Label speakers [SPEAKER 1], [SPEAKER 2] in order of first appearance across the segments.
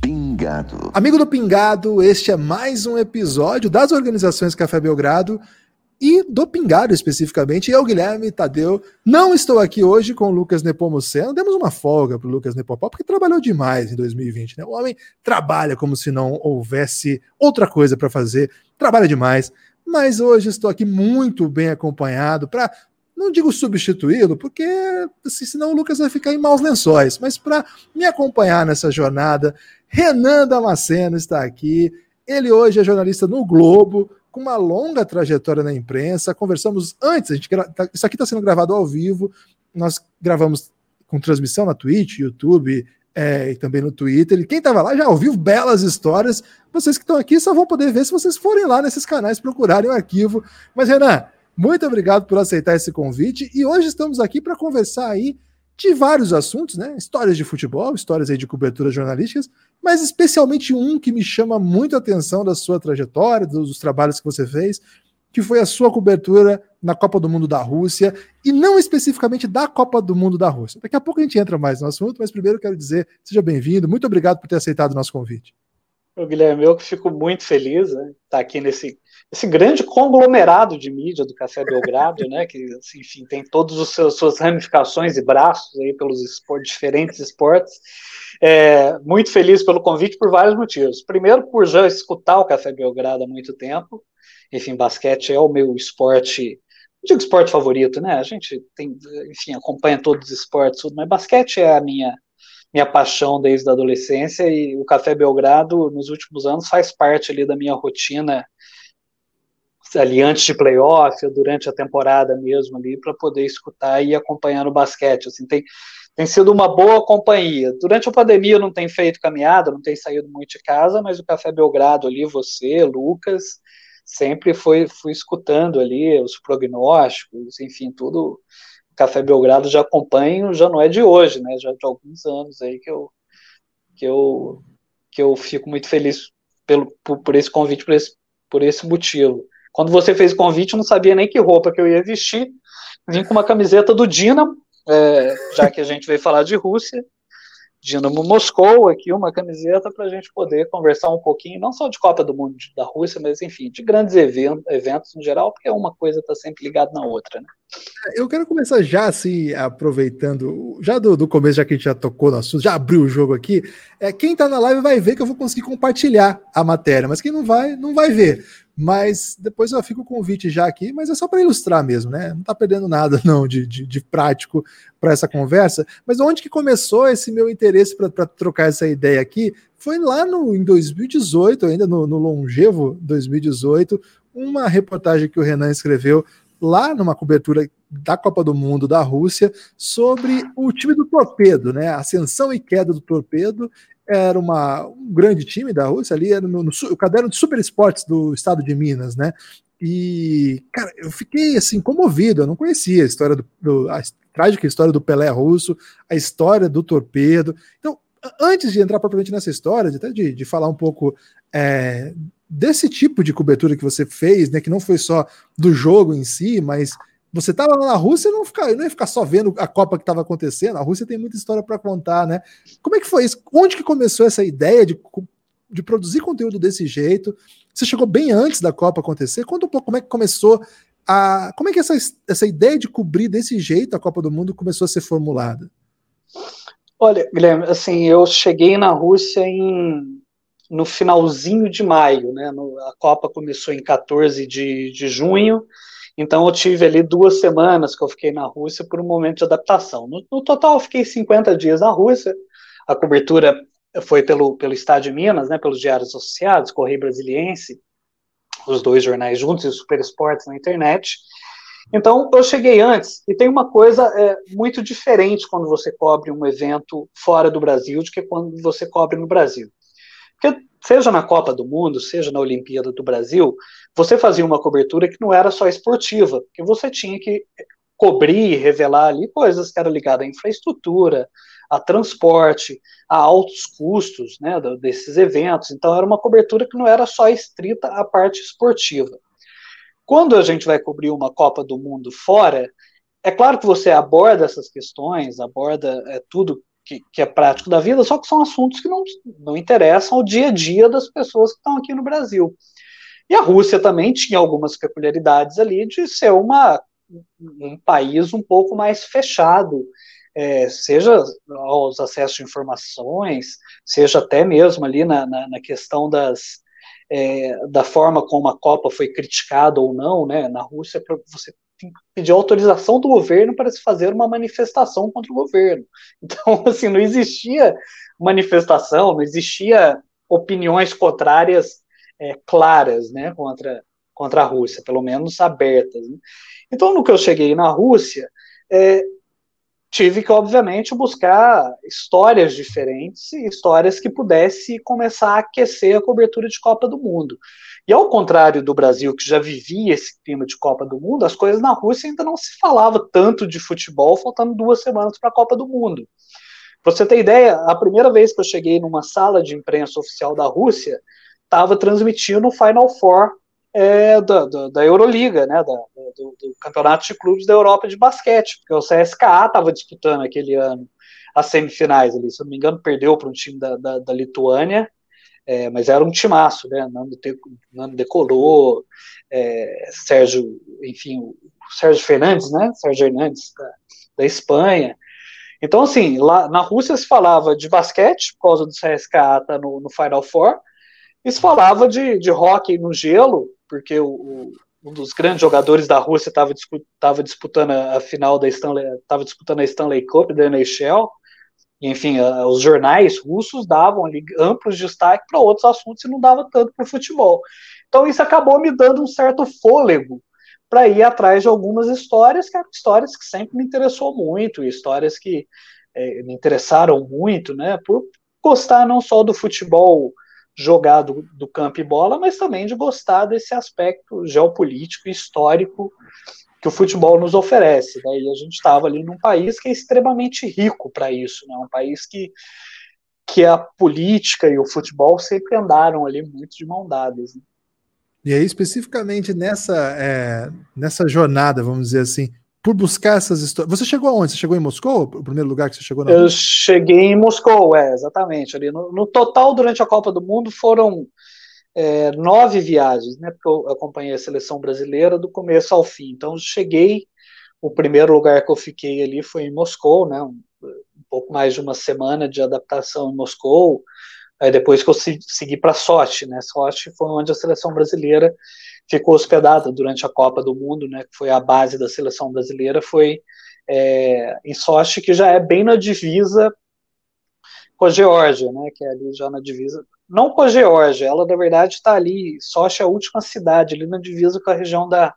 [SPEAKER 1] Pingado. Amigo do Pingado, este é mais um episódio das organizações Café Belgrado e do Pingado especificamente. Eu, Guilherme Tadeu, não estou aqui hoje com o Lucas Nepomuceno. Demos uma folga para o Lucas Nepopó, porque trabalhou demais em 2020. Né? O homem trabalha como se não houvesse outra coisa para fazer, trabalha demais. Mas hoje estou aqui muito bem acompanhado para não digo substituí-lo, porque assim, senão o Lucas vai ficar em maus lençóis, mas para me acompanhar nessa jornada, Renan Damasceno está aqui. Ele hoje é jornalista no Globo, com uma longa trajetória na imprensa. Conversamos antes, a gente tá, isso aqui está sendo gravado ao vivo. Nós gravamos com transmissão na Twitch, YouTube é, e também no Twitter. E quem estava lá já ouviu belas histórias. Vocês que estão aqui só vão poder ver se vocês forem lá nesses canais procurarem o arquivo. Mas, Renan, muito obrigado por aceitar esse convite e hoje estamos aqui para conversar aí de vários assuntos, né? Histórias de futebol, histórias aí de coberturas jornalísticas, mas especialmente um que me chama muito a atenção da sua trajetória, dos trabalhos que você fez, que foi a sua cobertura na Copa do Mundo da Rússia, e não especificamente da Copa do Mundo da Rússia. Daqui a pouco a gente entra mais no assunto, mas primeiro quero dizer, seja bem-vindo, muito obrigado por ter aceitado o nosso convite.
[SPEAKER 2] O Guilherme, eu fico muito feliz né, estar aqui nesse esse grande conglomerado de mídia do Café Belgrado, né, que assim, enfim tem todas as suas ramificações e braços aí pelos esportes, diferentes esportes. É, muito feliz pelo convite por vários motivos. Primeiro, por já escutar o Café Belgrado há muito tempo. Enfim, basquete é o meu esporte, não digo esporte favorito, né? A gente tem, enfim, acompanha todos os esportes, mas basquete é a minha minha paixão desde a adolescência e o Café Belgrado nos últimos anos faz parte ali da minha rotina ali antes de playoff ou durante a temporada mesmo ali para poder escutar e acompanhar no basquete. Assim, tem, tem sido uma boa companhia. Durante a pandemia não tenho feito caminhada, não tenho saído muito de casa, mas o Café Belgrado ali, você, Lucas, sempre foi fui escutando ali os prognósticos, enfim, tudo. O Café Belgrado já acompanho, já não é de hoje, né? Já de alguns anos aí que eu que eu que eu fico muito feliz pelo por, por esse convite, por esse por esse motivo. Quando você fez o convite, eu não sabia nem que roupa que eu ia vestir. Vim com uma camiseta do Dinamo, é, já que a gente veio falar de Rússia. Dinamo Moscou aqui, uma camiseta para a gente poder conversar um pouquinho, não só de Copa do Mundo da Rússia, mas enfim, de grandes eventos, eventos no geral, porque uma coisa está sempre ligada na outra, né?
[SPEAKER 1] Eu quero começar já assim, aproveitando, já do, do, começo, já que a gente já tocou no assunto, já abriu o jogo aqui. É, quem está na live vai ver que eu vou conseguir compartilhar a matéria, mas quem não vai, não vai ver. Mas depois eu fico o convite já aqui, mas é só para ilustrar mesmo, né? Não está perdendo nada não de, de, de prático para essa conversa. Mas onde que começou esse meu interesse para trocar essa ideia aqui? Foi lá no, em 2018, ainda no, no longevo 2018, uma reportagem que o Renan escreveu lá numa cobertura da Copa do Mundo da Rússia sobre o time do Torpedo, né? Ascensão e queda do Torpedo era uma, um grande time da Rússia, ali era no, no, no caderno de super esportes do estado de Minas, né? E, cara, eu fiquei assim comovido, eu não conhecia a história do, do a trágica história do Pelé russo, a história do torpedo. Então, antes de entrar propriamente nessa história, de, até de, de falar um pouco é, desse tipo de cobertura que você fez, né? Que não foi só do jogo em si, mas você estava lá na Rússia não, ficar, não ia ficar só vendo a Copa que estava acontecendo. A Rússia tem muita história para contar, né? Como é que foi isso? Onde que começou essa ideia de, de produzir conteúdo desse jeito? Você chegou bem antes da Copa acontecer? Conta um pouco como é que começou a. Como é que essa, essa ideia de cobrir desse jeito a Copa do Mundo começou a ser formulada?
[SPEAKER 2] Olha, Guilherme, assim, eu cheguei na Rússia em, no finalzinho de maio, né? No, a Copa começou em 14 de, de junho então eu tive ali duas semanas que eu fiquei na Rússia por um momento de adaptação. No, no total eu fiquei 50 dias na Rússia. A cobertura foi pelo, pelo Estado de Minas, né, pelos diários associados, Correio Brasiliense, os dois jornais juntos e o Super Esportes na internet. Então, eu cheguei antes, e tem uma coisa é, muito diferente quando você cobre um evento fora do Brasil do que quando você cobre no Brasil. Porque seja na Copa do Mundo, seja na Olimpíada do Brasil, você fazia uma cobertura que não era só esportiva, que você tinha que cobrir e revelar ali coisas que eram ligadas à infraestrutura, a transporte, a altos custos né, desses eventos. Então, era uma cobertura que não era só estrita a parte esportiva. Quando a gente vai cobrir uma Copa do Mundo fora, é claro que você aborda essas questões, aborda é, tudo que, que, é prático da vida, só que são assuntos que não, não interessam ao dia a dia das pessoas que estão aqui no Brasil. E a Rússia também tinha algumas peculiaridades ali de ser uma, um país um pouco mais fechado, é, seja aos acessos de informações, seja até mesmo ali na, na, na questão das, é, da forma como a Copa foi criticada ou não, né? Na Rússia, você pedir autorização do governo para se fazer uma manifestação contra o governo. Então, assim, não existia manifestação, não existia opiniões contrárias é, claras né, contra, contra a Rússia, pelo menos abertas. Né? Então, no que eu cheguei na Rússia, é, tive que, obviamente, buscar histórias diferentes histórias que pudesse começar a aquecer a cobertura de Copa do Mundo. E ao contrário do Brasil, que já vivia esse clima de Copa do Mundo, as coisas na Rússia ainda não se falava tanto de futebol, faltando duas semanas para a Copa do Mundo. Pra você ter ideia, a primeira vez que eu cheguei numa sala de imprensa oficial da Rússia, estava transmitindo o Final Four é, da, da, da, Euroliga, né, da, do, do, Campeonato de Clubes da Europa de Basquete, porque o CSKA estava disputando aquele ano as semifinais ali, se eu não me engano, perdeu para um time da, da, da Lituânia, é, mas era um timaço, né, Nando, Nando Decolou, é, Sérgio, enfim, o Sérgio Fernandes, né, Sérgio Hernandes, da, da Espanha, então, assim, lá na Rússia se falava de basquete, por causa do CSKA tá no, no Final Four, isso falava de, de hockey no gelo, porque o, o, um dos grandes jogadores da Rússia estava disputando a, final da Stanley, estava disputando a Stanley Cup da NHL. Enfim, os jornais russos davam amplos destaque para outros assuntos e não dava tanto para o futebol. Então isso acabou me dando um certo fôlego para ir atrás de algumas histórias que eram histórias que sempre me interessou muito, histórias que é, me interessaram muito, né, por gostar não só do futebol jogar do, do campo e bola, mas também de gostar desse aspecto geopolítico e histórico que o futebol nos oferece. Né? E a gente estava ali num país que é extremamente rico para isso, né? um país que, que a política e o futebol sempre andaram ali muito de mão dadas. Né?
[SPEAKER 1] E aí, especificamente nessa, é, nessa jornada, vamos dizer assim, por buscar essas histórias. Você chegou aonde? Você chegou em Moscou? O primeiro lugar que você chegou? Na
[SPEAKER 2] eu cheguei em Moscou, é, exatamente. Ali no, no total, durante a Copa do Mundo, foram é, nove viagens, né? Porque eu acompanhei a seleção brasileira do começo ao fim. Então, cheguei. O primeiro lugar que eu fiquei ali foi em Moscou, né? Um, um pouco mais de uma semana de adaptação em Moscou. Depois que eu segui para Sochi, né? Sochi foi onde a seleção brasileira ficou hospedada durante a Copa do Mundo, né, que foi a base da seleção brasileira, foi é, em Sochi, que já é bem na divisa com a Geórgia, né, que é ali já na divisa, não com a Geórgia, ela na verdade está ali, Sochi é a última cidade, ali na divisa com a região da,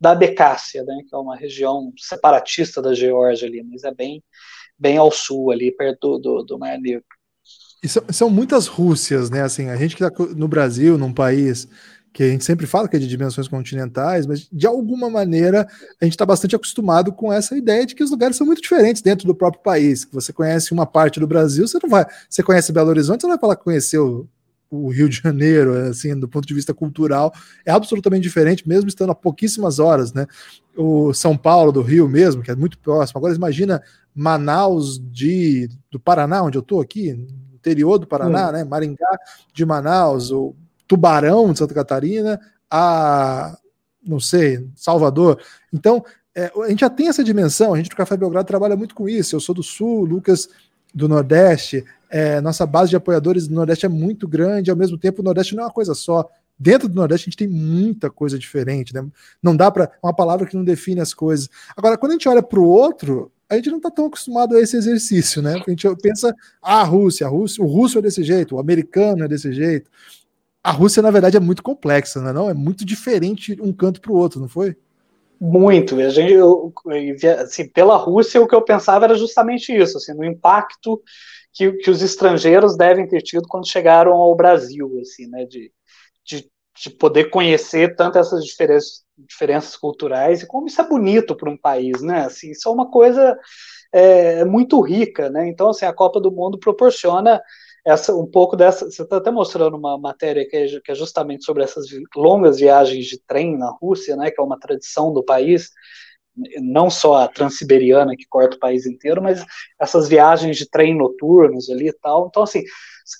[SPEAKER 2] da Abecácia, né, que é uma região separatista da Geórgia ali, mas é bem, bem ao sul ali, perto do, do, do Mar Negro.
[SPEAKER 1] E são, são muitas Rússias, né, assim, a gente que está no Brasil, num país que a gente sempre fala que é de dimensões continentais, mas de alguma maneira a gente está bastante acostumado com essa ideia de que os lugares são muito diferentes dentro do próprio país. Que você conhece uma parte do Brasil, você não vai. Você conhece Belo Horizonte, você não vai falar que conheceu o Rio de Janeiro, assim, do ponto de vista cultural, é absolutamente diferente, mesmo estando a pouquíssimas horas, né? O São Paulo, do Rio mesmo, que é muito próximo. Agora imagina Manaus de, do Paraná, onde eu estou aqui, interior do Paraná, hum. né? Maringá de Manaus, ou Tubarão de Santa Catarina a, não sei, Salvador. Então, é, a gente já tem essa dimensão, a gente do Café Belgrado trabalha muito com isso. Eu sou do Sul, Lucas do Nordeste, é, nossa base de apoiadores do Nordeste é muito grande, ao mesmo tempo o Nordeste não é uma coisa só. Dentro do Nordeste a gente tem muita coisa diferente, né? Não dá para uma palavra que não define as coisas. Agora, quando a gente olha para o outro, a gente não está tão acostumado a esse exercício, né? A gente pensa, ah, a Rússia, a Rússia, o russo é desse jeito, o americano é desse jeito a Rússia, na verdade, é muito complexa, não é? Não? É muito diferente um canto para o outro, não foi?
[SPEAKER 2] Muito. A gente, eu, assim, pela Rússia, o que eu pensava era justamente isso, assim, no impacto que, que os estrangeiros devem ter tido quando chegaram ao Brasil, assim, né, de, de, de poder conhecer tanto essas diferenças, diferenças culturais e como isso é bonito para um país, né? Assim, isso é uma coisa é muito rica, né? Então, assim, a Copa do Mundo proporciona essa um pouco dessa. Você está até mostrando uma matéria que é, que é, justamente sobre essas longas viagens de trem na Rússia, né? Que é uma tradição do país, não só a transiberiana que corta o país inteiro, mas essas viagens de trem noturnos ali e tal. Então, assim,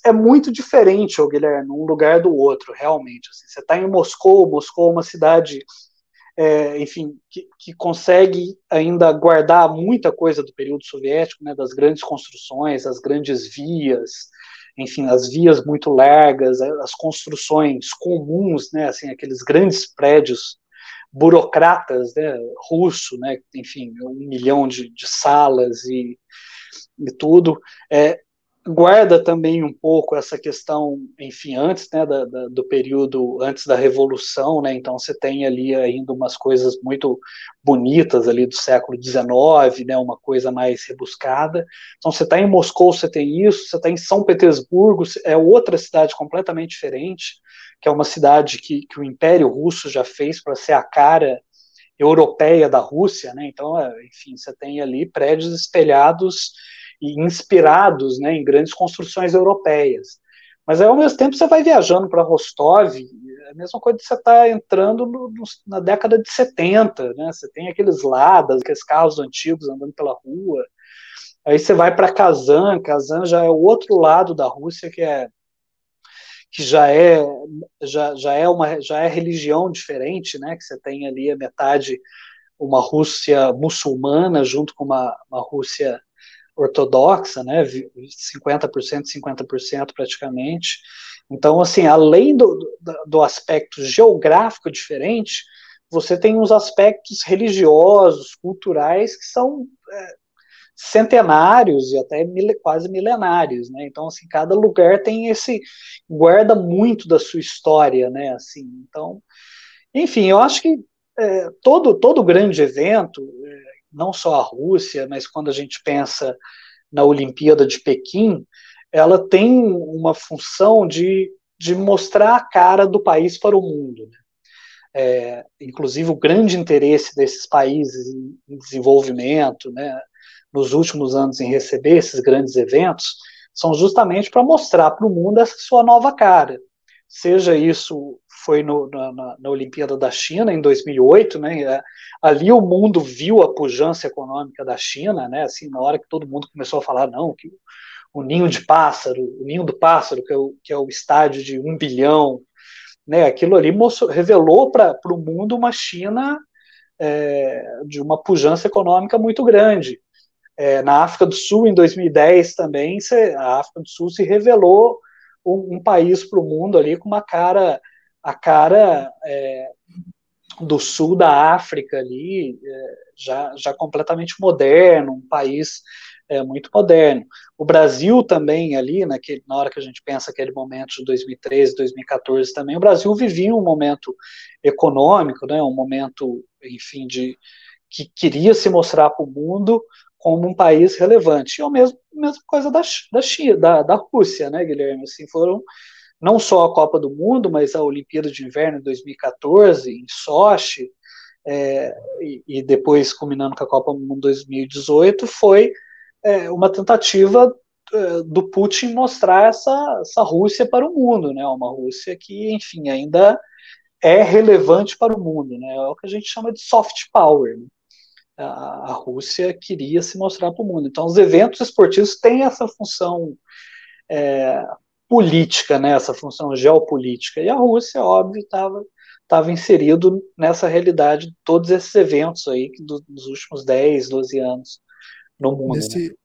[SPEAKER 2] é muito diferente, ô Guilherme, um lugar do outro, realmente. Assim, você está em Moscou, Moscou é uma cidade é, enfim, que, que, consegue ainda guardar muita coisa do período soviético, né, das grandes construções, as grandes vias, enfim, as vias muito largas, as construções comuns, né, assim, aqueles grandes prédios burocratas, né, russo, né, enfim, um milhão de, de salas e, e tudo, é, guarda também um pouco essa questão, enfim, antes né, da, da, do período, antes da Revolução, né, então você tem ali ainda umas coisas muito bonitas ali do século XIX, né, uma coisa mais rebuscada. Então você está em Moscou, você tem isso, você está em São Petersburgo, é outra cidade completamente diferente, que é uma cidade que, que o Império Russo já fez para ser a cara europeia da Rússia, né, então, é, enfim, você tem ali prédios espelhados e inspirados né, em grandes construções europeias. Mas aí, ao mesmo tempo, você vai viajando para Rostov, é a mesma coisa que você está entrando no, no, na década de 70, né? Você tem aqueles ladas, aqueles carros antigos andando pela rua. Aí você vai para Kazan, Kazan já é o outro lado da Rússia que é que já é já, já é uma já é religião diferente, né? Que você tem ali a metade uma Rússia muçulmana junto com uma, uma Rússia ortodoxa, né, 50%, 50% praticamente. Então, assim, além do, do, aspecto geográfico diferente, você tem uns aspectos religiosos, culturais, que são é, centenários e até mil, quase milenários, né? Então, assim, cada lugar tem esse guarda muito da sua história, né? Assim, então, enfim, eu acho que é, todo todo grande evento, é, não só a Rússia, mas quando a gente pensa na Olimpíada de Pequim, ela tem uma função de, de mostrar a cara do país para o mundo. Né? É, inclusive, o grande interesse desses países em, desenvolvimento, né, nos últimos anos, em receber esses grandes eventos, são justamente para mostrar para o mundo essa sua nova cara. Seja isso foi no, na, na, Olimpíada da China em 2008, né? É, ali o mundo viu a pujança econômica da China, né? Assim, na hora que todo mundo começou a falar não, que o ninho de pássaro, o ninho do pássaro, que é o, que é o estádio de um bilhão, né? Aquilo ali mostrou, revelou para o mundo uma China é, de uma pujança econômica muito grande. É, na África do Sul, em 2010 também, a África do Sul se revelou um, um país para o mundo ali com uma cara a cara é, do sul da África ali, é, já, já completamente moderno, um país é, muito moderno. O Brasil também ali, naquele, na hora que a gente pensa aquele momento de 2013, 2014 também, o Brasil vivia um momento econômico, né, um momento, enfim, de que queria se mostrar para o mundo como um país relevante. E a mesma, mesma coisa da, da, China, da, da Rússia, né, Guilherme? Assim, foram não só a Copa do Mundo, mas a Olimpíada de Inverno de 2014, em Sochi, é, e, e, depois culminando com a Copa do Mundo 2018, foi é, uma tentativa é, do Putin mostrar essa, essa Rússia para o mundo, né? Uma Rússia que, enfim, ainda é relevante para o mundo, né? É o que a gente chama de soft power. Né? A, a Rússia queria se mostrar para o mundo. Então, os eventos esportivos têm essa função é, política, né, essa função geopolítica. E a Rússia, óbvio, estava estava inserido nessa realidade de todos esses eventos aí do, dos últimos 10, 12 anos no mundo. Nesse,
[SPEAKER 1] né?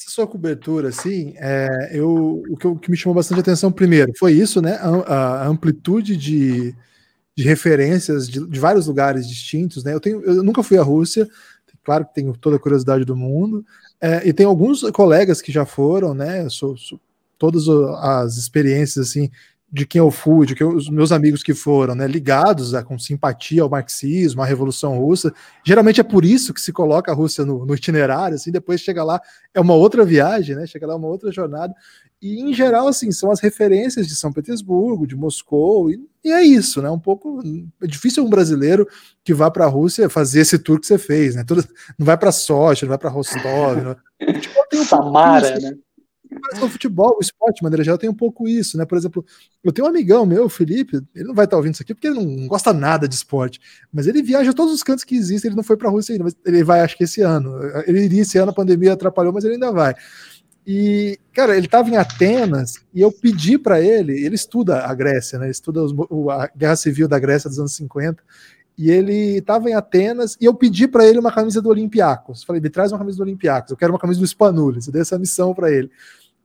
[SPEAKER 1] Sua cobertura, assim, é, eu, o, que, o que me chamou bastante atenção primeiro foi isso, né? A, a amplitude de, de referências de, de, vários lugares distintos, né? Eu, tenho, eu nunca fui à Rússia, claro que tenho toda a curiosidade do mundo, é, e tem alguns colegas que já foram, né? Sou, sou, todas as experiências assim de quem eu fui, de que eu, os meus amigos que foram, né, ligados a, com simpatia ao marxismo, à Revolução Russa, geralmente é por isso que se coloca a Rússia no, no itinerário, assim, depois chega lá, é uma outra viagem, né, chega lá uma outra jornada, e em geral, assim, são as referências de São Petersburgo, de Moscou, e, e é isso, né, um pouco, é difícil um brasileiro que vá para a Rússia fazer esse tour que você fez, né, Tudo, não vai para Sochi, não vai para Rostov, não,
[SPEAKER 2] um Samara, né,
[SPEAKER 1] mas o futebol, o esporte, de maneira geral, tem um pouco isso, né? Por exemplo, eu tenho um amigão meu, o Felipe, ele não vai estar ouvindo isso aqui porque ele não gosta nada de esporte, mas ele viaja todos os cantos que existem, ele não foi para a Rússia ainda, mas ele vai, acho que esse ano. Ele iria esse ano, a pandemia atrapalhou, mas ele ainda vai. E, cara, ele estava em Atenas e eu pedi para ele, ele estuda a Grécia, né? Ele estuda os, a guerra civil da Grécia dos anos 50 e ele estava em Atenas e eu pedi para ele uma camisa do Olympiacos. Falei, me traz uma camisa do Olympiacos, eu quero uma camisa do Spanulis. Eu dei essa missão para ele.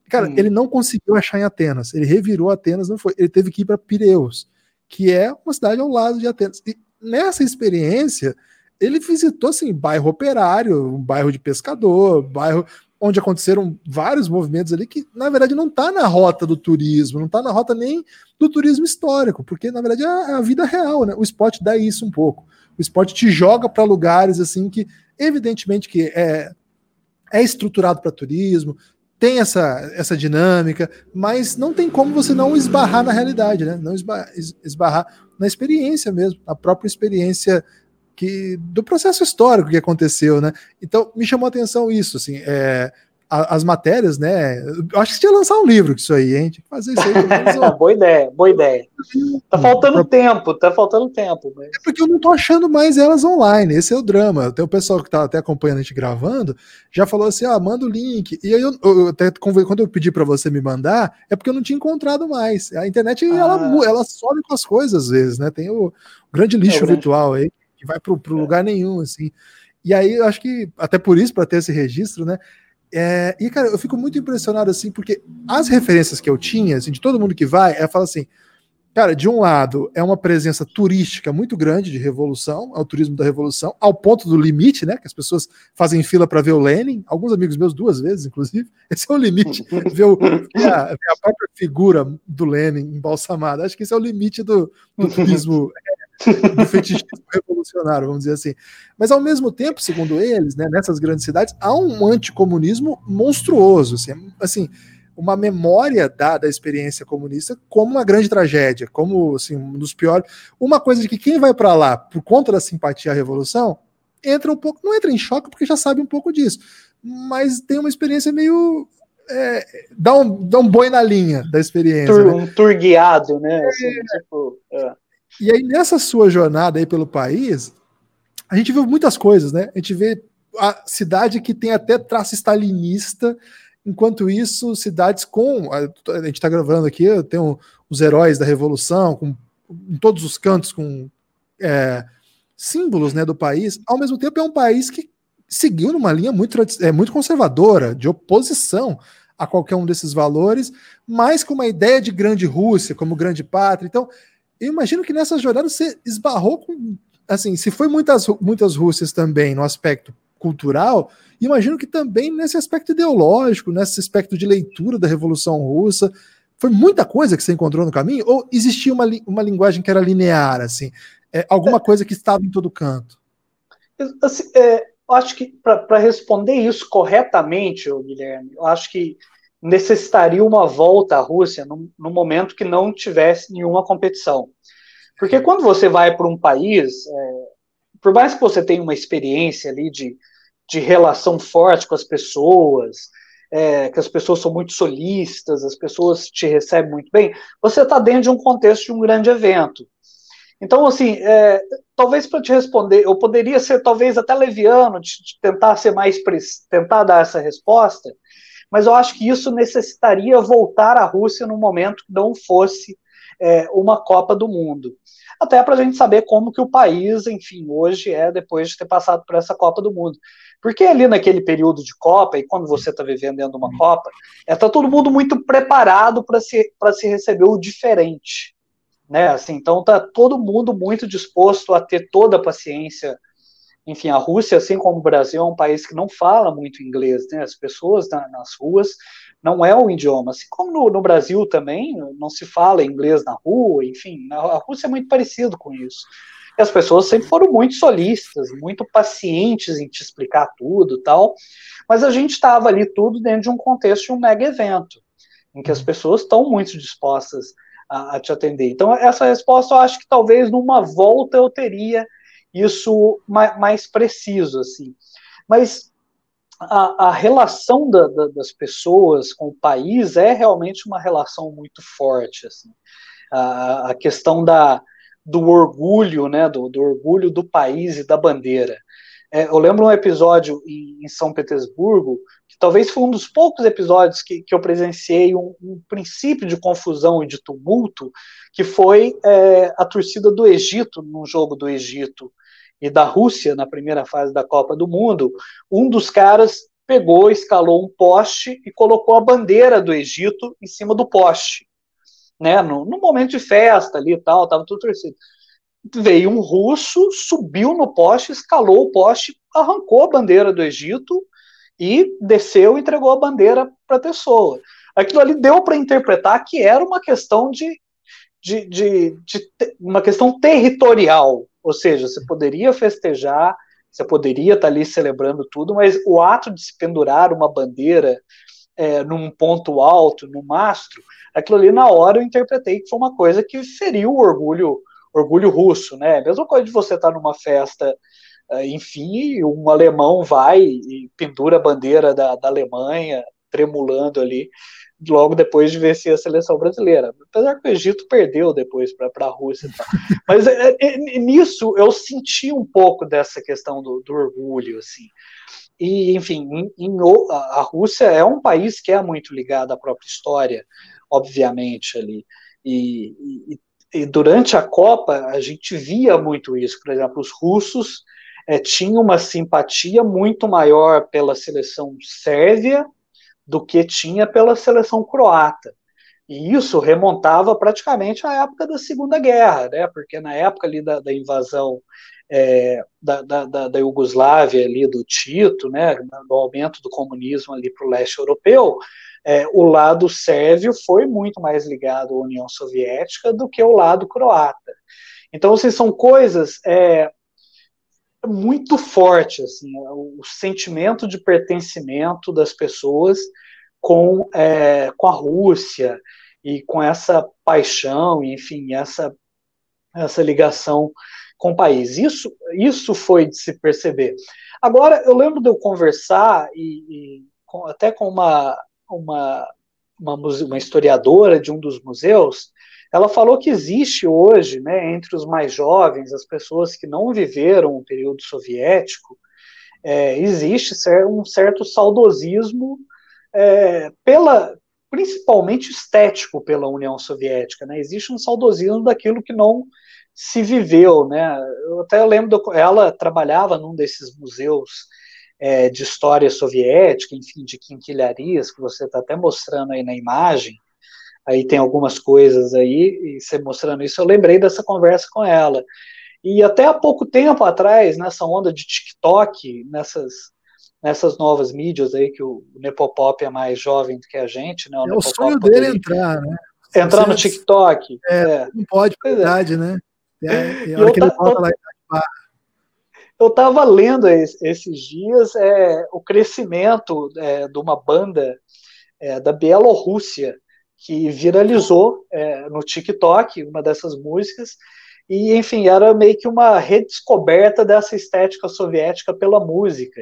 [SPEAKER 1] Cara, hum. ele não conseguiu achar em Atenas. Ele revirou Atenas, não foi. Ele teve que ir para Pireus, que é uma cidade ao lado de Atenas. E nessa experiência, ele visitou assim, bairro operário, um bairro de pescador, bairro onde aconteceram vários movimentos ali que, na verdade, não está na rota do turismo, não está na rota nem do turismo histórico, porque, na verdade, é a vida real, né? O esporte dá isso um pouco. O esporte te joga para lugares, assim, que, evidentemente, que é, é estruturado para turismo, tem essa, essa dinâmica, mas não tem como você não esbarrar na realidade, né? Não esbarrar, esbarrar na experiência mesmo, na própria experiência que do processo histórico que aconteceu, né? Então me chamou a atenção isso, assim, é, a, as matérias, né? Eu acho que tinha lançar um livro com isso aí, hein? Tinha que fazer isso aí.
[SPEAKER 2] boa ideia, boa ideia. Tá faltando pra... tempo, tá faltando tempo. Mas...
[SPEAKER 1] É porque eu não tô achando mais elas online, esse é o drama. Tem o pessoal que tá até acompanhando a gente gravando, já falou assim: ah, manda o link. E aí eu, eu até quando eu pedi para você me mandar, é porque eu não tinha encontrado mais. A internet ah. ela, ela sobe com as coisas às vezes, né? Tem o grande lixo é, virtual aí que vai para é. lugar nenhum, assim. E aí eu acho que, até por isso, para ter esse registro, né? É, e, cara, eu fico muito impressionado, assim, porque as referências que eu tinha, assim, de todo mundo que vai, é fala assim, cara, de um lado, é uma presença turística muito grande de revolução, é o turismo da revolução, ao ponto do limite, né? Que as pessoas fazem fila para ver o Lenin, alguns amigos meus duas vezes, inclusive, esse é o limite, ver, o, ver, a, ver a, própria figura do Lenin embalsamada. Acho que esse é o limite do, do turismo do fetichismo revolucionário, vamos dizer assim. Mas ao mesmo tempo, segundo eles, né, nessas grandes cidades, há um anticomunismo monstruoso, assim, assim uma memória da, da experiência comunista como uma grande tragédia, como assim, um dos piores. Uma coisa de que quem vai para lá por conta da simpatia à revolução entra um pouco, não entra em choque porque já sabe um pouco disso, mas tem uma experiência meio é, dá, um, dá um boi na linha da experiência.
[SPEAKER 2] Tur, né? Um tour guiado, né? Assim, é, tipo, é.
[SPEAKER 1] E aí, nessa sua jornada aí pelo país, a gente viu muitas coisas, né? A gente vê a cidade que tem até traço stalinista, enquanto isso, cidades com. A, gente está gravando aqui, tem os heróis da Revolução, com, em todos os cantos, com é, símbolos né, do país. Ao mesmo tempo, é um país que seguiu numa linha muito, é, muito conservadora, de oposição a qualquer um desses valores, mas com uma ideia de grande Rússia, como grande pátria. Então, eu imagino que nessa jornada você esbarrou com. Assim, se foi muitas, muitas Rússias também no aspecto cultural, imagino que também nesse aspecto ideológico, nesse aspecto de leitura da Revolução Russa, foi muita coisa que você encontrou no caminho? Ou existia uma, uma linguagem que era linear, assim? É, alguma é. coisa que estava em todo canto?
[SPEAKER 2] Assim, é, eu acho que para responder isso corretamente, Guilherme, eu acho que necessitaria uma volta à Rússia no, no momento que não tivesse nenhuma competição. Porque quando você vai para um país, é, por mais que você tenha uma experiência ali de, de relação forte com as pessoas, é, que as pessoas são muito solistas, as pessoas te recebem muito bem, você está dentro de um contexto de um grande evento. Então, assim, é, talvez para te responder, eu poderia ser talvez até leviano de, de tentar ser mais tentar dar essa resposta, mas eu acho que isso necessitaria voltar à Rússia no momento que não fosse é, uma Copa do Mundo. Até para a gente saber como que o país, enfim, hoje é depois de ter passado por essa Copa do Mundo. Porque ali naquele período de Copa, e quando você está vivendo dentro de uma Copa, é tá todo mundo muito preparado para se, se receber o diferente. Né? Assim, então tá todo mundo muito disposto a ter toda a paciência enfim, a Rússia, assim como o Brasil, é um país que não fala muito inglês, né? As pessoas na, nas ruas não é o idioma. Assim como no, no, Brasil também, não se fala inglês na rua, enfim, a Rússia é muito parecido com isso. E as pessoas sempre foram muito solistas, muito pacientes em te explicar tudo tal, mas a gente estava ali tudo dentro de um contexto de um mega evento, em que as uhum. pessoas estão muito dispostas a, a te atender. Então, essa resposta eu acho que talvez numa volta eu teria isso mais, preciso, assim. Mas a, a relação da, da, das pessoas com o país é realmente uma relação muito forte. Assim. A, a questão da, do orgulho, né, do, do, orgulho do país e da bandeira. É, eu lembro um episódio em, em, São Petersburgo, que talvez foi um dos poucos episódios que, que eu presenciei um, um, princípio de confusão e de tumulto, que foi é, a torcida do Egito, num jogo do Egito, e da Rússia na primeira fase da Copa do Mundo, um dos caras pegou, escalou um poste e colocou a bandeira do Egito em cima do poste, né? No, no momento de festa ali e tal, tava tudo torcido. Veio um russo, subiu no poste, escalou o poste, arrancou a bandeira do Egito e desceu e entregou a bandeira para a pessoa. Aquilo ali deu para interpretar que era uma questão de, de, de, de, uma questão territorial, ou seja, você poderia festejar, você poderia estar ali celebrando tudo, mas o ato de se pendurar uma bandeira é, num ponto alto, no mastro, aquilo ali na hora eu interpretei que foi uma coisa que feriu o orgulho, orgulho russo, né? Mesma coisa de você estar numa festa, é, enfim, um alemão vai e pendura a bandeira da, da Alemanha, tremulando ali logo depois de vencer a seleção brasileira. Apesar que o Egito perdeu depois para a Rússia. Mas é, é, nisso eu senti um pouco dessa questão do, do orgulho, assim. E, enfim, em, em, a Rússia é um país que é muito ligado à própria história, obviamente, ali. E, e, e durante a Copa a gente via muito isso. Por exemplo, os russos é, tinham uma simpatia muito maior pela seleção sérvia do que tinha pela seleção croata. E isso remontava praticamente à época da Segunda Guerra, né? porque na época ali da, da invasão é, da, da, da, Iugoslávia, ali, do Tito, né? do aumento do comunismo ali para o leste europeu, é, o lado sérvio foi muito mais ligado à União Soviética do que o lado croata. Então, assim, são coisas é, muito forte, assim, o sentimento de pertencimento das pessoas com, é, com a Rússia e com essa paixão, enfim, essa, essa ligação com o país. Isso, isso foi de se perceber. Agora, eu lembro de eu conversar e, e com, até com uma, uma, uma, uma historiadora de um dos museus, ela falou que existe hoje, né, entre os mais jovens, as pessoas que não viveram o período soviético, é, existe um certo saudosismo é, pela, principalmente estético pela União Soviética, né? Existe um saudosismo daquilo que não se viveu, né? Eu até lembro, ela trabalhava num desses museus é, de história soviética, enfim, de quinquilharias, que você está até mostrando aí na imagem, aí tem algumas coisas aí, e você mostrando isso, eu lembrei dessa conversa com ela. E até há pouco tempo atrás, nessa onda de TikTok, nessas, nessas novas mídias aí, que o Nepopop é mais jovem do que a gente, né?
[SPEAKER 1] O é o sonho dele entrar, né?
[SPEAKER 2] Entrar no TikTok.
[SPEAKER 1] É, é. Não pode, é. verdade, né? É, é hora que ele volta lá
[SPEAKER 2] eu estava lendo esses dias é, o crescimento é, de uma banda é, da Bielorrússia, que viralizou é, no TikTok, uma dessas músicas, e enfim, era meio que uma redescoberta dessa estética soviética pela música.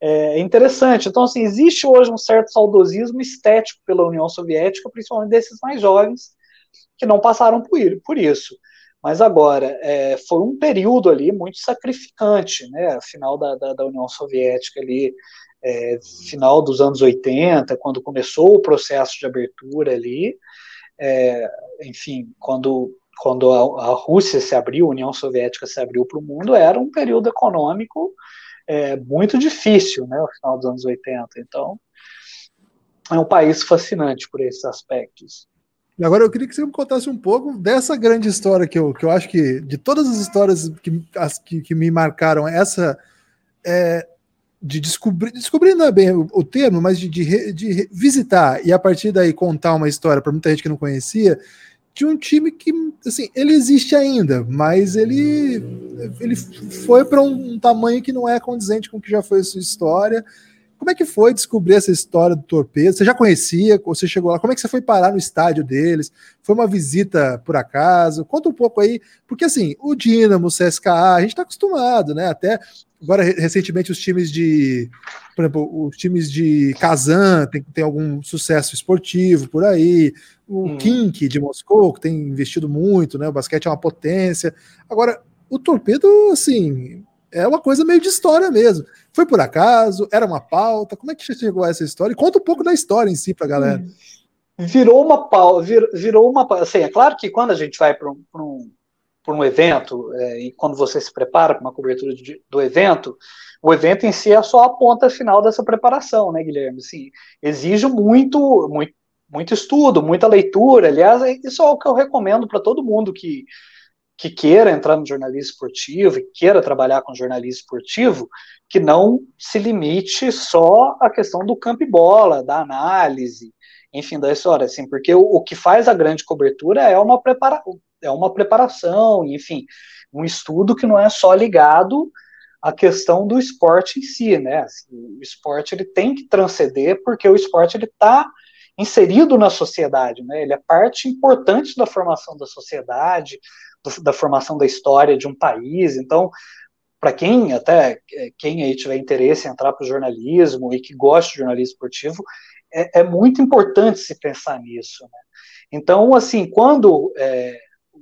[SPEAKER 2] É interessante. Então, assim, existe hoje um certo saudosismo estético pela União Soviética, principalmente desses mais jovens, que não passaram por, isso. Mas agora, é, foi um período ali muito sacrificante, né? Final da, da, da União Soviética ali, é, final dos anos 80, quando começou o processo de abertura ali, é, enfim, quando, quando a, a, Rússia se abriu, a União Soviética se abriu para o mundo, era um período econômico é, muito difícil, né, o final dos anos 80. Então, é um país fascinante por esses aspectos.
[SPEAKER 1] E agora eu queria que você me contasse um pouco dessa grande história que eu, que eu acho que, de todas as histórias que, as, que, que me marcaram, essa é, de descobrir, descobrir não é bem o, o termo, mas de, de, de, visitar e a partir daí contar uma história para muita gente que não conhecia de um time que, assim, ele existe ainda, mas ele, ele foi para um tamanho que não é condizente com o que já foi a sua história. Como é que foi descobrir essa história do Torpedo? Você já conhecia? Ou você chegou lá? Como é que você foi parar no estádio deles? Foi uma visita por acaso? Conta um pouco aí, porque assim, o Dinamo, o CSKA, a gente está acostumado, né? Até agora, recentemente, os times de. Por exemplo, os times de Kazan tem, tem algum sucesso esportivo por aí. O hum. Kink de Moscou, que tem investido muito, né? O basquete é uma potência. Agora, o Torpedo, assim, é uma coisa meio de história mesmo. Foi por acaso? Era uma pauta? Como é que chegou a essa história? E conta um pouco da história em si para a galera. Hum.
[SPEAKER 2] Virou uma pauta, vir, virou uma assim, é claro que quando a gente vai para um, um, um evento é, e quando você se prepara para uma cobertura de, do evento, o evento em si é só a ponta final dessa preparação, né, Guilherme? Assim, exige muito, muito, muito estudo, muita leitura. Aliás, isso é o que eu recomendo para todo mundo que que queira entrar no jornalismo esportivo e queira trabalhar com jornalismo esportivo, que não se limite só à questão do campo e bola, da análise, enfim, da história, assim, porque o, o que faz a grande cobertura é uma, prepara é uma preparação, enfim, um estudo que não é só ligado à questão do esporte em si, né? Assim, o esporte ele tem que transcender porque o esporte ele está inserido na sociedade, né? Ele é parte importante da formação da sociedade, da formação da história de um país. Então, para quem até quem aí tiver interesse em entrar para o jornalismo e que gosta de jornalismo esportivo, é, é muito importante se pensar nisso. Né? Então, assim, quando é,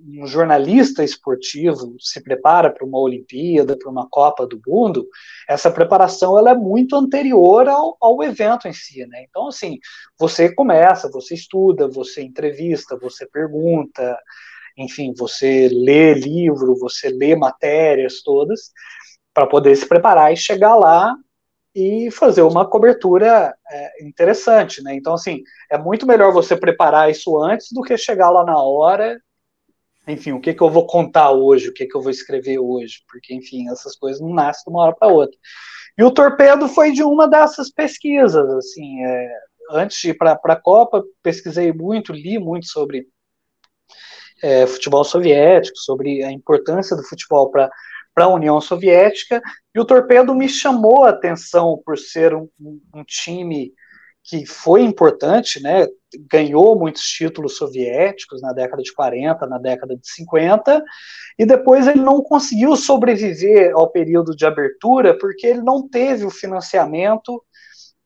[SPEAKER 2] um jornalista esportivo se prepara para uma Olimpíada, para uma Copa do Mundo, essa preparação ela é muito anterior ao, ao evento em si, né? Então, assim, você começa, você estuda, você entrevista, você pergunta, enfim, você lê livro, você lê matérias todas, para poder se preparar e chegar lá e fazer uma cobertura é, interessante, né? Então, assim, é muito melhor você preparar isso antes do que chegar lá na hora. Enfim, o que, que eu vou contar hoje, o que, que eu vou escrever hoje, porque, enfim, essas coisas não nascem de uma hora para outra. E o Torpedo foi de uma dessas pesquisas, assim, é, antes de ir para a Copa, pesquisei muito, li muito sobre é, futebol soviético, sobre a importância do futebol para a União Soviética, e o Torpedo me chamou a atenção por ser um, um time que foi importante, né, ganhou muitos títulos soviéticos na década de 40, na década de 50, e depois ele não conseguiu sobreviver ao período de abertura porque ele não teve o financiamento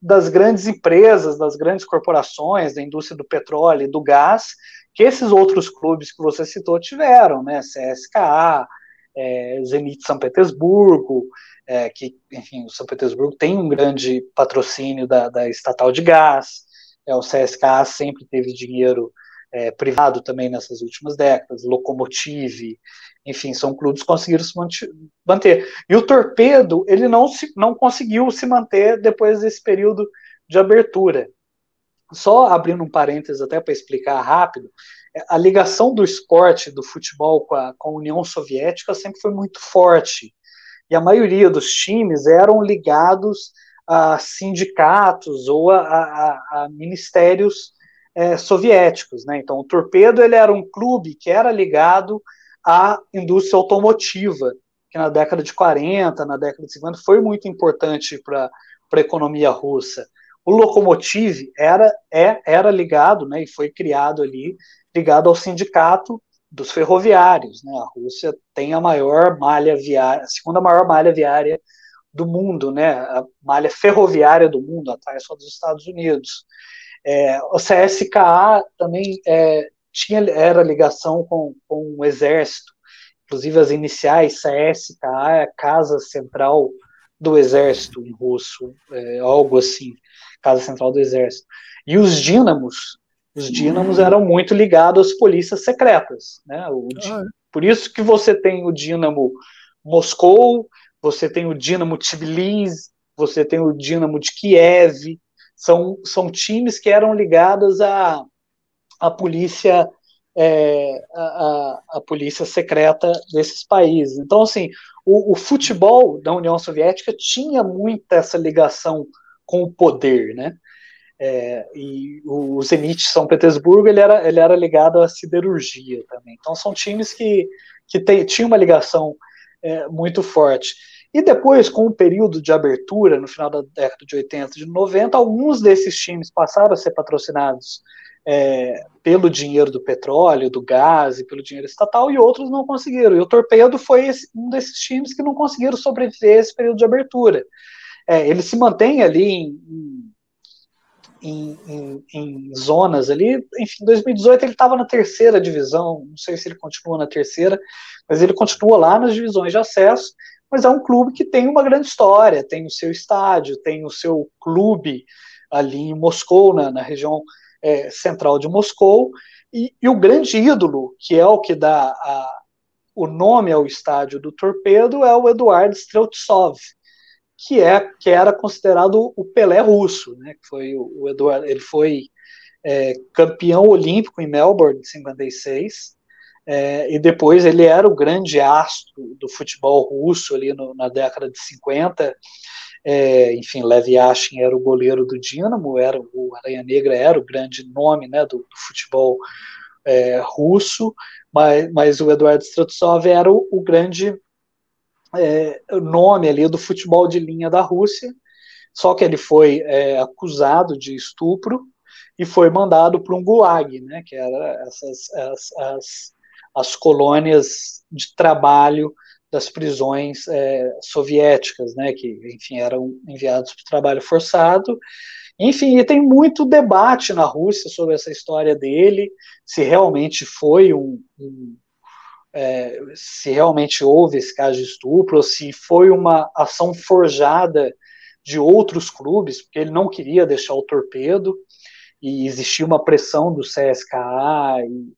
[SPEAKER 2] das grandes empresas, das grandes corporações, da indústria do petróleo e do gás, que esses outros clubes que você citou tiveram, né? CSKA, é, Zenit São Petersburgo, é, que, enfim, o São Petersburgo tem um grande patrocínio da, da estatal de gás, é, o CSKA sempre teve dinheiro é, privado também nessas últimas décadas, Lokomotiv, enfim, são clubes que conseguiram se manter. E o Torpedo, ele não, se, não conseguiu se manter depois desse período de abertura. Só abrindo um parênteses até para explicar rápido, é, a ligação do esporte, do futebol com a, com a União Soviética sempre foi muito forte. E a maioria dos times eram ligados a sindicatos ou a, a, a ministérios é, soviéticos. Né? Então, o Torpedo ele era um clube que era ligado à indústria automotiva, que na década de 40, na década de 50, foi muito importante para a economia russa. O Lokomotiv era, é, era ligado, né, e foi criado ali, ligado ao sindicato dos ferroviários. Né? A Rússia tem a maior malha viária, a segunda maior malha viária do mundo, né? a malha ferroviária do mundo, atrás só dos Estados Unidos. É, o CSKA também é, tinha, era ligação com, com o exército, inclusive as iniciais CSKA é a Casa Central do Exército em russo, é, algo assim. Casa Central do Exército. E os dínamos, os dínamos eram muito ligados às polícias secretas, né? O, ah, é. Por isso que você tem o dínamo Moscou, você tem o dínamo Tbilisi, você tem o dínamo de Kiev, são, são times que eram ligados à, à polícia é, a, a, polícia secreta desses países. Então, assim, o, o, futebol da União Soviética tinha muita essa ligação com o poder, né? É, e o Zenit São Petersburgo ele era, ele era ligado à siderurgia também. Então são times que, que tem, tinham uma ligação é, muito forte. E depois, com o período de abertura, no final da década de 80 de 90, alguns desses times passaram a ser patrocinados é, pelo dinheiro do petróleo, do gás e pelo dinheiro estatal, e outros não conseguiram. E o Torpedo foi esse, um desses times que não conseguiram sobreviver a esse período de abertura. É, ele se mantém ali em, em, em, em, zonas ali. Enfim, em 2018 ele estava na terceira divisão, não sei se ele continua na terceira, mas ele continua lá nas divisões de acesso. Mas é um clube que tem uma grande história, tem o seu estádio, tem o seu clube ali em Moscou, na, na região é, central de Moscou, e, e, o grande ídolo, que é o que dá a, o nome ao estádio do Torpedo, é o Eduard Streltsov, que, é, que era considerado o Pelé russo, né? Que foi o, o Eduard, ele foi é, campeão olímpico em Melbourne em 56, é, e depois ele era o grande astro do futebol russo ali no, na década de 50, é, enfim, Lev Yashin era o goleiro do Dinamo, era o Aranha Negra era o grande nome né, do, do futebol é, russo, mas, mas o Eduardo Stratsov era o, o grande é, nome ali do futebol de linha da Rússia, só que ele foi é, acusado de estupro e foi mandado para um gulag, né, que era essas as, as, as colônias de trabalho das prisões é, soviéticas, né, que, enfim, eram enviados para o trabalho forçado. Enfim, e tem muito debate na Rússia sobre essa história dele, se realmente foi um, um é, se realmente houve esse caso de estupro, ou se foi uma ação forjada de outros clubes, porque ele não queria deixar o torpedo, e existia uma pressão do CSKA e,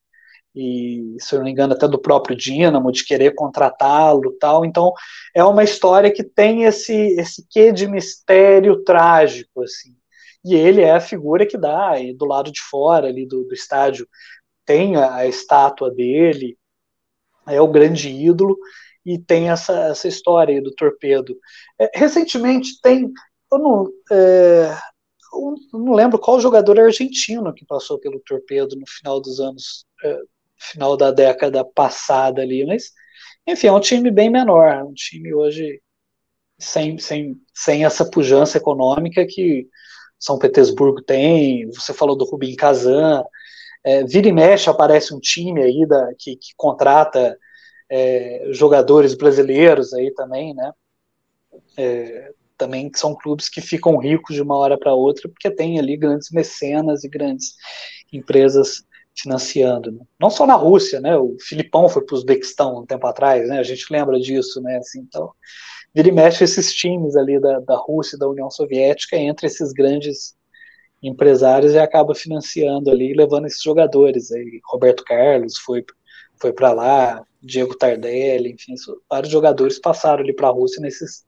[SPEAKER 2] e, se eu não me engano, até do próprio Dinamo, de querer contratá-lo tal. Então, é uma história que tem esse, esse quê de mistério trágico, assim. E ele é a figura que dá, e do lado de fora ali do, do estádio tem a, a, estátua dele, é o grande ídolo, e tem essa, essa história aí do torpedo. É, recentemente tem, eu não, é, eu não lembro qual jogador argentino que passou pelo torpedo no final dos anos é, final da década passada ali, mas enfim, é um time bem menor, um time hoje sem, sem, sem essa pujança econômica que São Petersburgo tem, você falou do Rubim Kazan, é, vira e mexe aparece um time aí da, que, que contrata é, jogadores brasileiros aí também, né, é, também são clubes que ficam ricos de uma hora para outra, porque tem ali grandes mecenas e grandes empresas financiando. Né? Não só na Rússia, né? O Filipão foi para o Uzbequistão um tempo atrás, né? A gente lembra disso, né? Assim, então, vira e mexe esses times ali da, da Rússia da União Soviética entre esses grandes empresários e acaba financiando ali, levando esses jogadores. Aí, Roberto Carlos foi foi para lá, Diego Tardelli, enfim, vários jogadores passaram ali para a Rússia nesses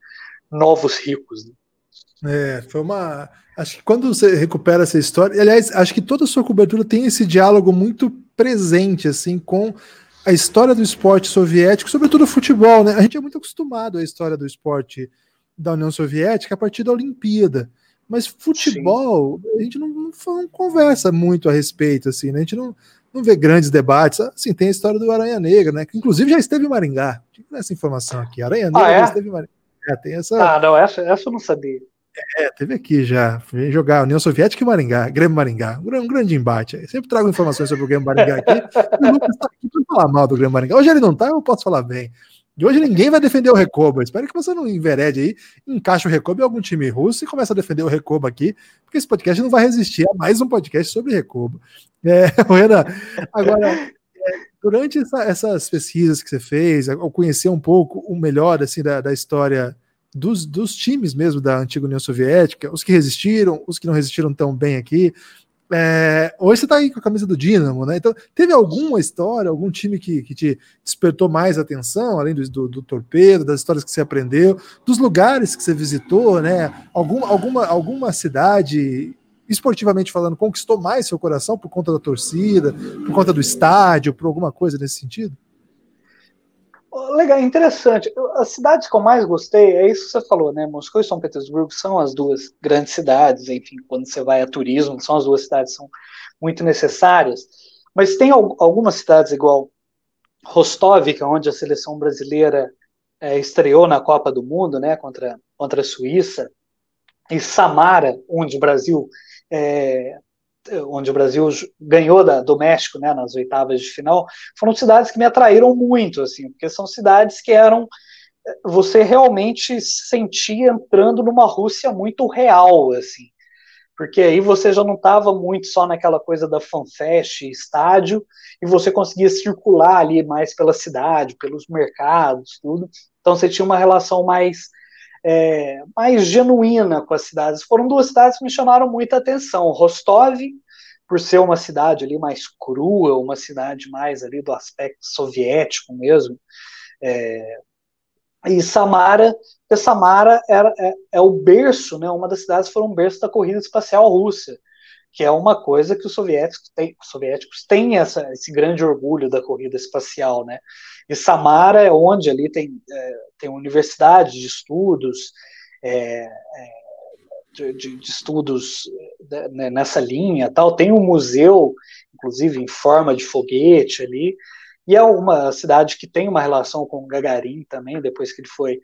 [SPEAKER 2] novos ricos. Né?
[SPEAKER 1] É, foi uma. Acho que quando você recupera essa história, aliás, acho que toda a sua cobertura tem esse diálogo muito presente, assim, com a história do esporte soviético, sobretudo o futebol, né? A gente é muito acostumado à história do esporte da União Soviética a partir da Olimpíada. Mas futebol, Sim. a gente não, não, não, conversa muito a respeito, assim, né? A gente não, não vê grandes debates. Assim, tem a história do Aranha Negra, né? Que inclusive já esteve em Maringá. Tinha essa informação aqui. Aranha Negra ah,
[SPEAKER 2] é?
[SPEAKER 1] já
[SPEAKER 2] esteve em Maringá. É, tem essa... Ah, não, essa, essa eu não sabia.
[SPEAKER 1] É, teve aqui já. Vem jogar União Soviética e Maringá, Grêmio Maringá. Um grande embate. Eu sempre trago informações sobre o Grêmio Maringá aqui. o Lucas está aqui para falar mal do Grêmio Maringá. Hoje ele não está, eu posso falar bem. De hoje ninguém vai defender o Recoba. Espero que você não enverede aí, encaixe o Recoba em algum time russo e comece a defender o Recoba aqui, porque esse podcast não vai resistir a mais um podcast sobre Recoba. É, Renan, agora, é, durante essa, essas pesquisas que você fez, ao conhecer um pouco o melhor assim da, da história dos, dos times mesmo da antiga União Soviética, os que resistiram, os que não resistiram tão bem aqui. É, hoje você está aí com a camisa do Dinamo, né? Então, teve alguma história, algum time que, que te despertou mais atenção, além do, do, do, torpedo, das histórias que você aprendeu, dos lugares que você visitou, né? Algum, alguma, alguma cidade esportivamente falando, conquistou mais seu coração por conta da torcida, por conta do estádio, por alguma coisa nesse sentido?
[SPEAKER 2] Legal, interessante. As cidades que eu mais gostei, é isso que você falou, né? Moscou e São Petersburgo são as duas grandes cidades, enfim, quando você vai a turismo, são as duas cidades são muito necessárias. Mas tem algumas cidades igual Rostov, que é onde a seleção brasileira é, estreou na Copa do Mundo, né, contra, contra a Suíça, e Samara, onde o Brasil é, onde o Brasil ganhou da, do México, né, nas oitavas de final, foram cidades que me atraíram muito, assim, porque são cidades que eram você realmente se sentia entrando numa Rússia muito real, assim, porque aí você já não estava muito só naquela coisa da fanfest, estádio, e você conseguia circular ali mais pela cidade, pelos mercados, tudo. Então você tinha uma relação mais é, mais genuína com as cidades. Foram duas cidades que me chamaram muita atenção. Rostov, por ser uma cidade ali mais crua, uma cidade mais ali do aspecto soviético mesmo, é, e Samara, porque Samara era, é, é, o berço, né, uma das cidades foram um berço da corrida espacial russa, que é uma coisa que os soviéticos têm, os soviéticos têm essa, esse grande orgulho da corrida espacial, né? E Samara é onde ali tem, é, tem universidade de estudos, é, é de, de, de, estudos né, nessa linha, tal. Tem um museu, inclusive em forma de foguete ali, e é uma cidade que tem uma relação com Gagarin também, depois que ele foi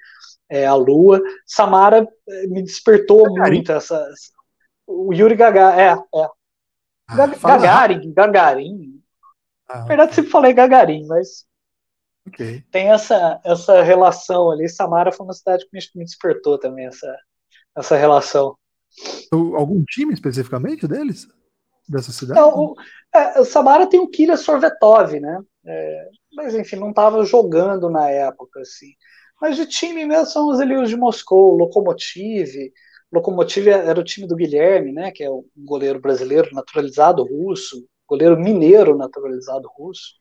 [SPEAKER 2] é, à Lua. Samara é, me despertou Gagarin. muito essa. O Yuri Gagarin, é, é. Ah, Gagarin, Gagarin. Ah, Na verdade, sempre falei Gagarin, mas okay. tem essa, essa relação ali. Samara foi uma cidade que me, me despertou também, essa, essa relação.
[SPEAKER 1] Algum time especificamente deles? Dessa cidade?
[SPEAKER 2] Não, o, é, Samara tem o Kira Sorvetov, né? É, mas enfim, não estava jogando na época, assim. Mas de time mesmo são os ali os de Moscou, Lokomotiv. Lokomotiv era o time do Guilherme, né? Que é o goleiro brasileiro naturalizado russo, goleiro mineiro naturalizado russo,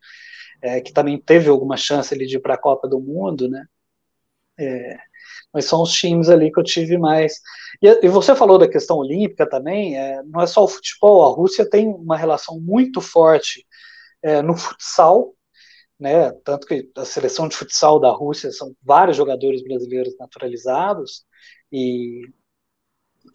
[SPEAKER 2] é, que também teve alguma chance ali de ir para a Copa do Mundo, né? É, mas são os times ali que eu tive mais. E, e você falou da questão olímpica também, é, não é só o futebol, a Rússia tem uma relação muito forte é, no futsal, né? Tanto que a seleção de futsal da Rússia são vários jogadores brasileiros naturalizados e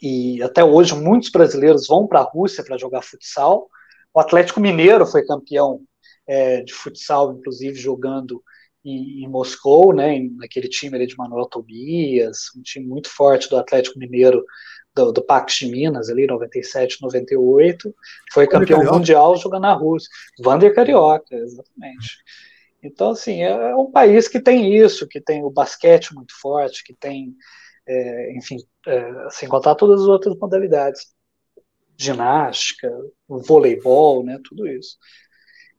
[SPEAKER 2] e até hoje muitos brasileiros vão para a Rússia para jogar futsal. O Atlético Mineiro foi campeão é, de futsal, inclusive jogando em, em Moscou, né, naquele time ali de Manuel Tobias, um time muito forte do Atlético Mineiro do, do Pax de Minas, ali, 97, 98, foi campeão Carioca. mundial jogando na Rússia. Vander Carioca, exatamente. Então, assim, é, é um país que tem isso, que tem o basquete muito forte, que tem, é, enfim, é, sem contar todas as outras modalidades. Ginástica, voleibol, né, tudo isso.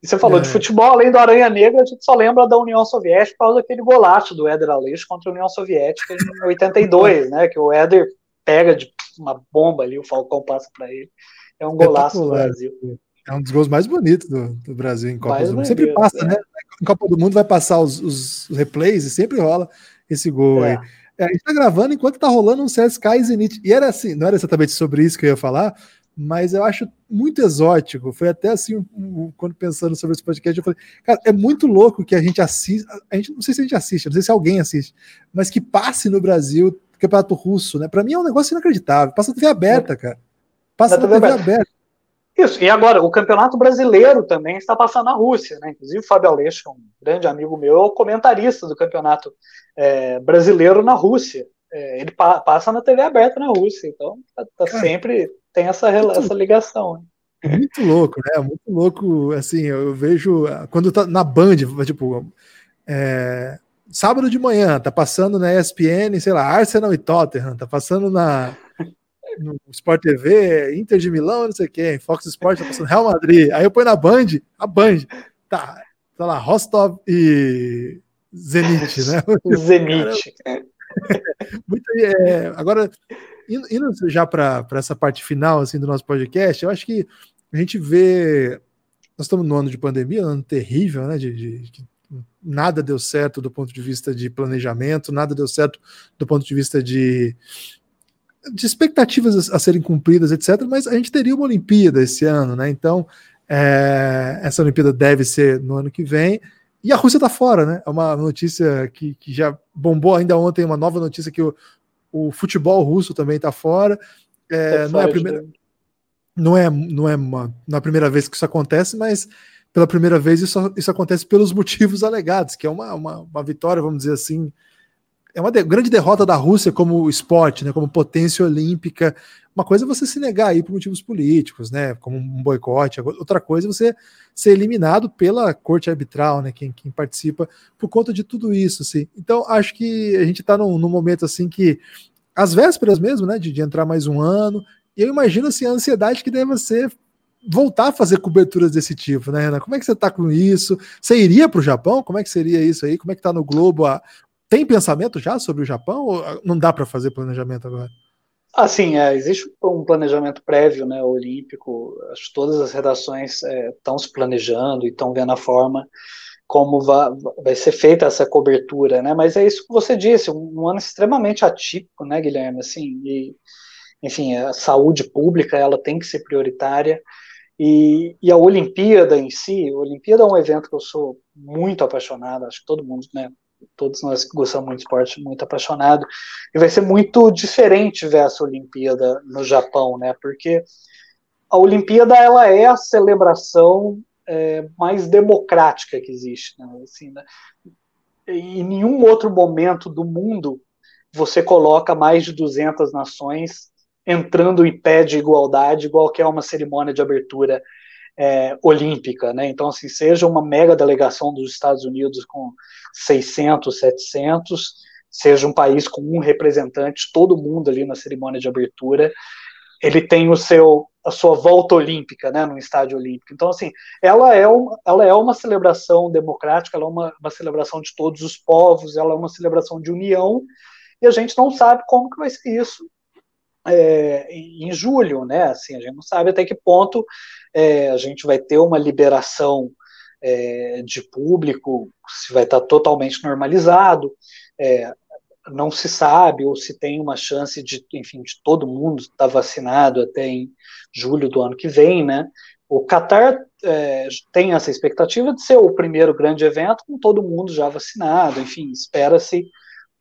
[SPEAKER 2] E você falou é. de futebol, além do Aranha Negra, a gente só lembra da União Soviética por causa daquele golaço do Éder Aleixo contra a União Soviética em 82, né? Que o Éder pega de uma bomba ali, o Falcão passa para ele. É um golaço do Brasil.
[SPEAKER 1] É um dos gols mais bonitos do, do Brasil em Copa mais do Mundo. Sempre passa, é. né? Em Copa do Mundo vai passar os, os replays e sempre rola esse gol é. aí. É, a gente tá gravando enquanto tá rolando um CSK e Zenit. E era assim, não era exatamente sobre isso que eu ia falar, mas eu acho muito exótico. Foi até assim, um, um, quando pensando sobre esse podcast, eu falei, cara, é muito louco que a gente assista, a gente não sei se a gente assiste, não sei se alguém assiste, mas que passe no Brasil campeonato russo, né? Para mim é um negócio inacreditável. Passa TV aberta, cara. Passa na TV, TV aberta. aberta.
[SPEAKER 2] Isso, e agora, o campeonato brasileiro também está passando na Rússia, né? Inclusive o Fábio Aleixo, um grande amigo meu, é o comentarista do campeonato é, brasileiro na Rússia. É, ele pa passa na TV aberta na Rússia, então tá, tá sempre tem essa, essa ligação. Né?
[SPEAKER 1] É muito louco, né? Muito louco. Assim, eu vejo quando tá na Band, tipo, é, sábado de manhã, tá passando na ESPN, sei lá, Arsenal e Tottenham, tá passando na no Sport TV, Inter de Milão, não sei quem, Fox Sport tá passando Real Madrid. Aí eu ponho na Band, a Band, tá, tá lá, Rostov e Zenit, né?
[SPEAKER 2] Zenit.
[SPEAKER 1] Muito, é, agora, indo, indo já para essa parte final assim, do nosso podcast, eu acho que a gente vê. Nós estamos no ano de pandemia, um ano terrível, né? De, de, de, nada deu certo do ponto de vista de planejamento, nada deu certo do ponto de vista de de expectativas a, serem cumpridas, etc. Mas a gente teria uma Olimpíada esse ano, né? Então, é, essa Olimpíada deve ser no ano que vem. E a Rússia está fora, né? É uma notícia que, que já bombou ainda ontem, uma nova notícia que o, o futebol russo também está fora. É, não é a primeira. Não é, não, é uma, não é a primeira vez que isso acontece, mas pela primeira vez isso, isso acontece pelos motivos alegados, que é uma, uma, uma vitória, vamos dizer assim, é uma de, grande derrota da Rússia como esporte, né, como potência olímpica. Uma coisa é você se negar aí por motivos políticos, né, como um boicote. Outra coisa é você ser eliminado pela corte arbitral, né, quem, quem participa por conta de tudo isso, assim. Então acho que a gente está num, num, momento assim que às vésperas mesmo, né, de, de entrar mais um ano. E eu imagino assim a ansiedade que deve ser voltar a fazer coberturas desse tipo, né, Renan? Como é que você está com isso? Você iria para o Japão? Como é que seria isso aí? Como é que está no Globo a, tem pensamento já sobre o Japão ou não dá para fazer planejamento agora?
[SPEAKER 2] Assim, é, existe um planejamento prévio, né, olímpico. Acho que todas as redações estão é, se planejando e estão vendo a forma como vai, vai, ser feita essa cobertura, né? Mas é isso que você disse, um, um ano extremamente atípico, né, Guilherme? Assim, e, enfim, a saúde pública ela tem que ser prioritária. E, e, a Olimpíada em si, a Olimpíada é um evento que eu sou muito apaixonado, acho que todo mundo, né, todos nós que gostamos muito de esporte, muito apaixonado, e vai ser muito diferente ver essa Olimpíada no Japão, né? Porque a Olimpíada ela é a celebração é, mais democrática que existe, né? Assim, né? Em nenhum outro momento do mundo você coloca mais de 200 nações entrando em pé de igualdade, igual que é uma cerimônia de abertura é, olímpica, né? Então, assim, seja uma mega delegação dos Estados Unidos com 600, 700, seja um país com um representante, todo mundo ali na cerimônia de abertura, ele tem o seu a sua volta olímpica, né, no estádio olímpico. Então, assim, ela é uma, ela é uma celebração democrática, ela é uma, uma celebração de todos os povos, ela é uma celebração de união, e a gente não sabe como que vai ser isso é, em julho, né? Assim, a gente não sabe até que ponto é, a gente vai ter uma liberação é, de público, se vai estar totalmente normalizado, é, não se sabe ou se tem uma chance de, enfim, de todo mundo estar vacinado até em julho do ano que vem, né? O Qatar é, tem essa expectativa de ser o primeiro grande evento com todo mundo já vacinado, enfim, espera-se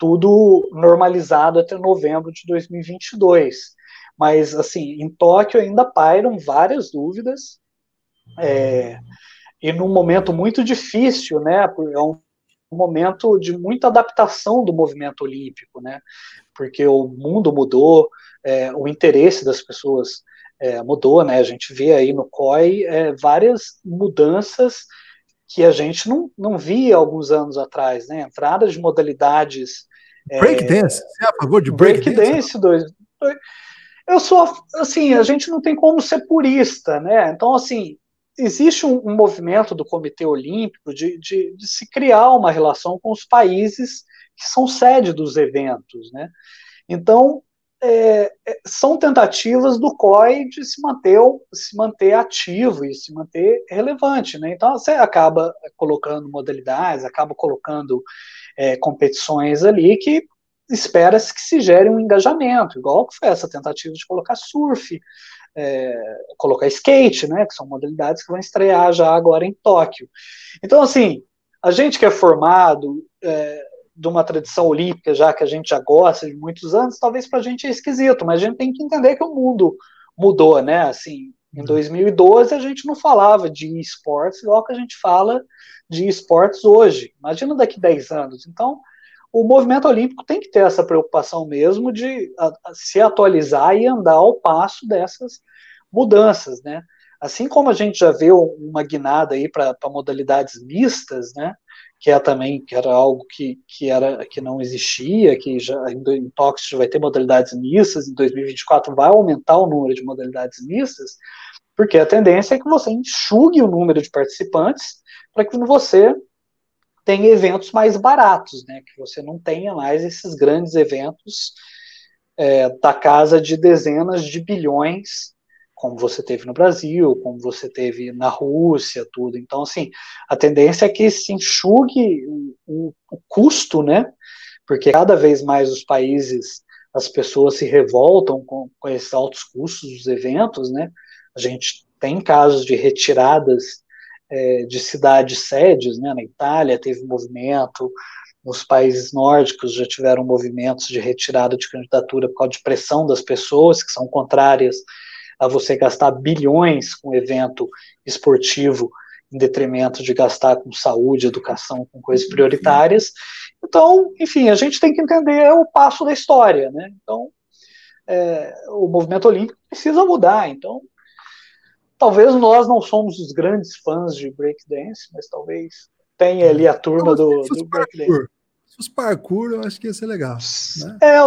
[SPEAKER 2] tudo normalizado até novembro de 2022. Mas, assim, em Tóquio ainda pairam várias dúvidas, é, e num momento muito difícil, né, é um momento de muita adaptação do movimento olímpico, né, porque o mundo mudou, é, o interesse das pessoas é, mudou, né, a gente vê aí no COI é, várias mudanças que a gente não, não via alguns anos atrás, né, entrada de modalidades
[SPEAKER 1] Breakdance, você é a favor de
[SPEAKER 2] breakdance? Break dois, eu sou, assim, a gente não tem como ser purista, né? Então, assim, existe um, um movimento do Comitê Olímpico de, de, de, se criar uma relação com os países que são sede dos eventos, né? Então, é, é são tentativas do COI de se manter, se manter ativo e se manter relevante, né? Então, você acaba colocando modalidades, acaba colocando é, competições ali que espera-se que se gere um engajamento, igual que foi essa tentativa de colocar surf, é, colocar skate, né, que são modalidades que vão estrear já agora em Tóquio. Então, assim, a gente que é formado é, de uma tradição olímpica, já que a gente já gosta de muitos anos, talvez para a gente é esquisito, mas a gente tem que entender que o mundo mudou, né, assim, em 2012 uhum. a gente não falava de esportes igual que a gente fala de esportes hoje. Imagina daqui 10 anos. Então, o movimento olímpico tem que ter essa preocupação mesmo de se atualizar e andar ao passo dessas mudanças, né? Assim como a gente já vê uma guinada aí para modalidades mistas, né? Que é também que era algo que, que era que não existia, que já em já vai ter modalidades mistas, em 2024 vai aumentar o número de modalidades mistas, porque a tendência é que você enxugue o número de participantes para que você tem eventos mais baratos, né? Que você não tenha mais esses grandes eventos é, da casa de dezenas de bilhões, como você teve no Brasil, como você teve na Rússia, tudo. Então, assim, a tendência é que se enxugue o, o, custo, né? Porque cada vez mais os países as pessoas se revoltam com, com esses altos custos dos eventos, né? A gente tem casos de retiradas é, de cidades sedes, né? Na Itália teve movimento, nos países nórdicos já tiveram movimentos de retirada de candidatura por causa de pressão das pessoas que são contrárias a você gastar bilhões com evento esportivo em detrimento de gastar com saúde, educação, com coisas prioritárias. Então, enfim, a gente tem que entender o passo da história, né? Então, é, o movimento olímpico precisa mudar. Então, talvez nós não somos os grandes fãs de breakdance, mas talvez tenha ali a turma do, do breakdance.
[SPEAKER 1] Se fosse parkour, eu acho que ia ser legal. Né?
[SPEAKER 2] É,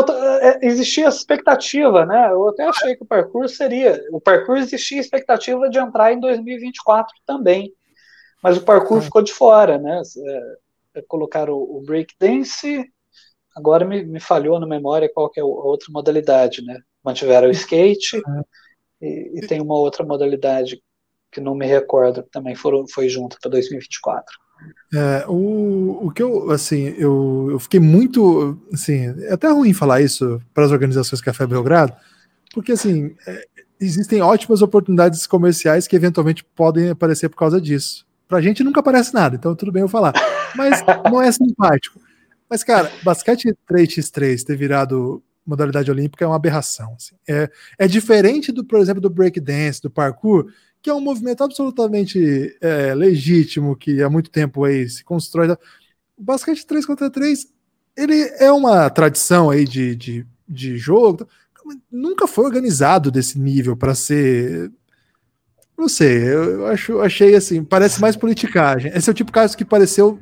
[SPEAKER 2] é, existia essa expectativa, né? Eu até achei que o parkour seria. O parkour existia a expectativa de entrar em 2024 também. Mas o parkour é. ficou de fora, né? É, é colocaram o, o breakdance, agora me, me, falhou na memória qual que é a outra modalidade, né? Mantiveram o skate é. e, e, tem uma outra modalidade que não me recordo, que também foram, foi junto para 2024.
[SPEAKER 1] É, o, o que eu, assim, eu, eu fiquei muito, assim, é até ruim falar isso para as organizações Café Belgrado, porque, assim, é, existem ótimas oportunidades comerciais que eventualmente podem aparecer por causa disso. Pra gente nunca aparece nada, então tudo bem eu falar. Mas não é simpático. Mas, cara, basquete 3x3 ter virado modalidade olímpica é uma aberração. Assim. É, é diferente do, por exemplo, do breakdance, do parkour, que é um movimento absolutamente é, legítimo, que há muito tempo aí se constrói. O basquete 3 contra 3, ele é uma tradição aí de, de, de jogo, nunca foi organizado desse nível para ser. Não sei, eu acho, achei assim, parece mais politicagem. Esse é o tipo de caso que pareceu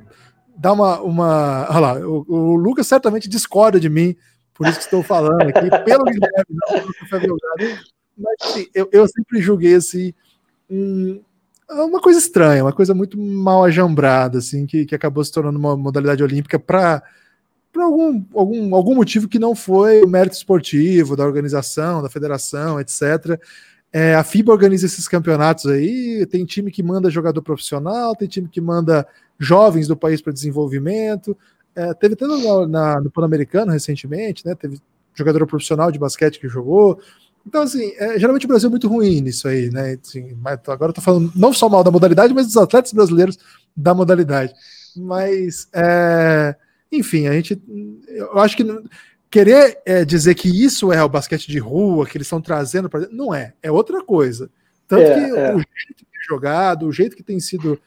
[SPEAKER 1] dar uma. uma olha lá, o, o Lucas certamente discorda de mim, por isso que estou falando aqui, pelo Guilherme, não, mas assim, eu, eu sempre julguei assim é uma coisa estranha, uma coisa muito mal ajambrada, assim, que, que acabou se tornando uma modalidade olímpica para por algum, algum, algum motivo que não foi o mérito esportivo da organização, da federação, etc. É, a FIBA organiza esses campeonatos aí, tem time que manda jogador profissional, tem time que manda jovens do país para desenvolvimento. É, teve até no Pan-Americano recentemente, né? Teve jogador profissional de basquete que jogou. Então, assim, é, geralmente o Brasil é muito ruim nisso aí, né? Assim, agora eu tô falando não só mal da modalidade, mas dos atletas brasileiros da modalidade. Mas, é, enfim, a gente. Eu acho que querer é, dizer que isso é o basquete de rua, que eles estão trazendo para. Não é, é outra coisa. Tanto é, que é. o jeito que é jogado, o jeito que tem sido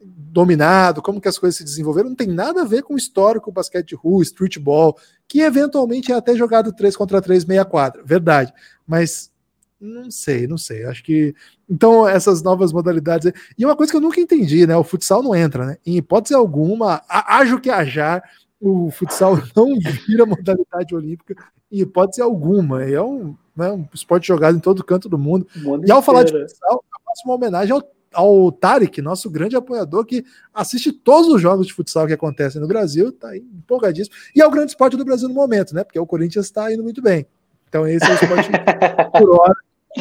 [SPEAKER 1] dominado, como que as coisas se desenvolveram, não tem nada a ver com o histórico basquete de rua, streetball, que eventualmente é até jogado 3 contra 3, meia quadra, verdade. Mas não sei, não sei. Acho que. Então, essas novas modalidades. E uma coisa que eu nunca entendi, né? O futsal não entra, né? Em hipótese alguma, ajo que ajar, o futsal não vira modalidade olímpica em hipótese alguma. É um, né, um esporte jogado em todo canto do mundo. e ao falar de futsal, eu faço uma homenagem ao ao Tarek, nosso grande apoiador, que assiste todos os jogos de futsal que acontecem no Brasil, tá empolgadíssimo. E é o grande esporte do Brasil no momento, né? Porque o Corinthians está indo muito bem. Então esse é o esporte por hora.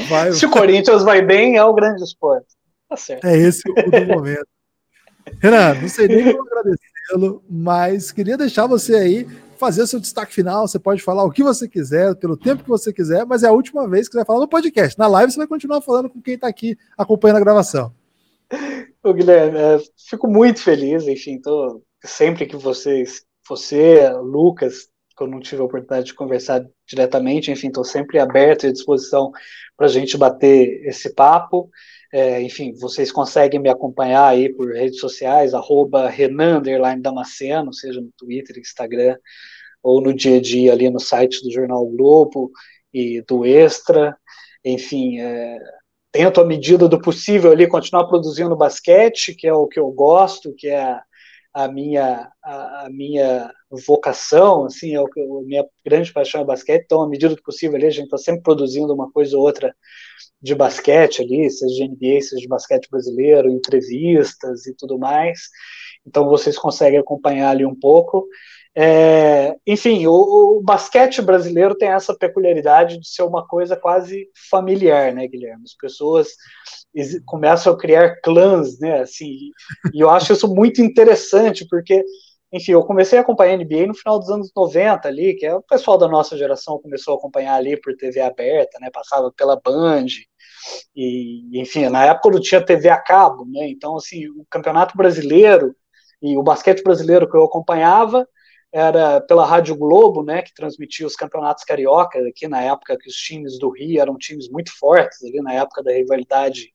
[SPEAKER 2] Vai, Se o Corinthians vai bem, é o grande esporte. Tá certo.
[SPEAKER 1] É esse o do momento. Renan, não sei nem como agradecê-lo, mas queria deixar você aí fazer seu destaque final. Você pode falar o que você quiser, pelo tempo que você quiser, mas é a última vez que você vai falar no podcast. Na live você vai continuar falando com quem está aqui acompanhando a gravação.
[SPEAKER 2] Ô, Guilherme, é, fico muito feliz, enfim, tô, sempre que vocês, você, Lucas, que eu não tive a oportunidade de conversar diretamente, enfim, estou sempre aberto e à disposição para a gente bater esse papo. É, enfim, vocês conseguem me acompanhar aí por redes sociais, arroba Renan Damasceno, seja no Twitter, Instagram, ou no dia a dia ali no site do Jornal Globo e do Extra. Enfim, é, tento, à medida do possível, ali continuar produzindo basquete, que é o que eu gosto, que é a, minha, a, a, minha vocação, assim, é o a minha grande paixão é basquete, então, à medida do possível, ali, a gente está sempre produzindo uma coisa ou outra de basquete ali, seja de NBA, seja de basquete brasileiro, entrevistas e tudo mais. Então vocês conseguem acompanhar ali um pouco. É, enfim, o, o, basquete brasileiro tem essa peculiaridade de ser uma coisa quase familiar, né, Guilherme? As pessoas começam a criar clãs, né, assim, e eu acho isso muito interessante, porque enfim, eu comecei a acompanhar NBA no final dos anos 90 ali, que é o pessoal da nossa geração começou a acompanhar ali por TV aberta, né? Passava pela Band. E, enfim, na época não tinha TV a cabo, né? Então, assim, o Campeonato Brasileiro e o basquete brasileiro que eu acompanhava era pela Rádio Globo, né, que transmitia os campeonatos carioca aqui na época que os times do Rio eram times muito fortes ali na época da rivalidade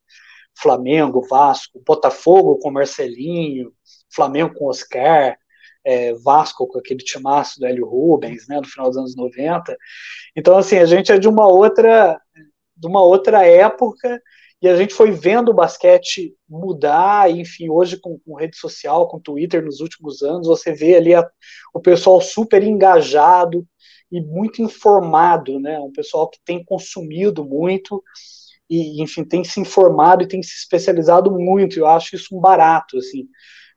[SPEAKER 2] Flamengo, Vasco, Botafogo com Marcelinho, Flamengo com Oscar, é, Vasco com aquele timaço do Hélio Rubens, né, no final dos anos 90. Então, assim, a gente é de uma outra, de uma outra época e a gente foi vendo o basquete mudar, enfim, hoje com, com rede social, com Twitter nos últimos anos, você vê ali a, o pessoal super engajado e muito informado, né, um pessoal que tem consumido muito, e, enfim, tem se informado e tem se especializado muito. Eu acho isso um barato, assim,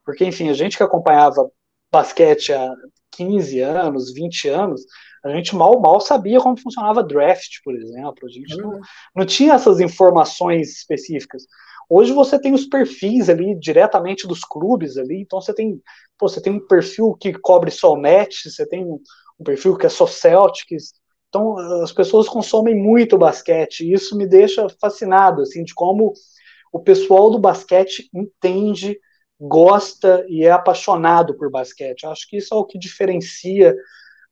[SPEAKER 2] porque, enfim, a gente que acompanhava basquete há 15 anos, 20 anos, a gente mal, mal sabia como funcionava draft, por exemplo. A gente não, não tinha essas informações específicas. Hoje você tem os perfis ali diretamente dos clubes ali, então você tem, pô, você tem um perfil que cobre só match, você tem um, um perfil que é só Celtics, então, as pessoas consomem muito basquete e isso me deixa fascinado, assim, de como o pessoal do basquete entende, gosta e é apaixonado por basquete. Eu acho que isso é o que diferencia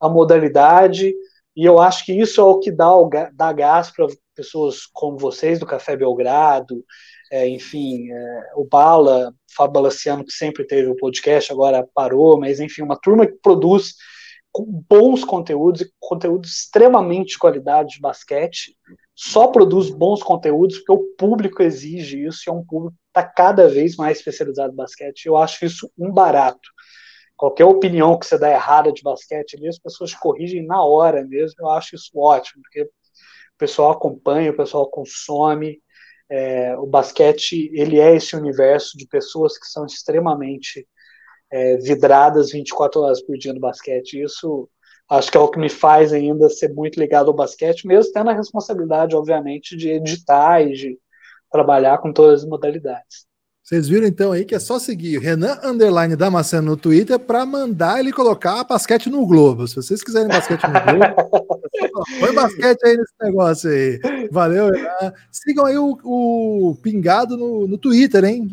[SPEAKER 2] a modalidade e eu acho que isso é o que dá, o, dá gás para pessoas como vocês do Café Belgrado, é, enfim, é, o Bala, Fábio Balaciano, que sempre teve o podcast, agora parou, mas enfim, uma turma que produz bons conteúdos e conteúdos extremamente de qualidade de basquete, só produz bons conteúdos porque o público exige isso e é um público que está cada vez mais especializado em basquete. Eu acho isso um barato. Qualquer opinião que você dá errada de basquete ali, as pessoas corrigem na hora mesmo. Eu acho isso ótimo, porque o pessoal acompanha, o pessoal consome. É, o basquete ele é esse universo de pessoas que são extremamente é, vidradas 24 horas por dia no basquete. Isso acho que é o que me faz ainda ser muito ligado ao basquete, mesmo tendo a responsabilidade, obviamente, de editar e de trabalhar com todas as modalidades.
[SPEAKER 1] Vocês viram então aí que é só seguir Renan Underline Damasceno no Twitter para mandar ele colocar basquete no Globo. Se vocês quiserem basquete no Globo, põe basquete aí nesse negócio aí. Valeu, Renan. Sigam aí o, o Pingado no, no Twitter, hein?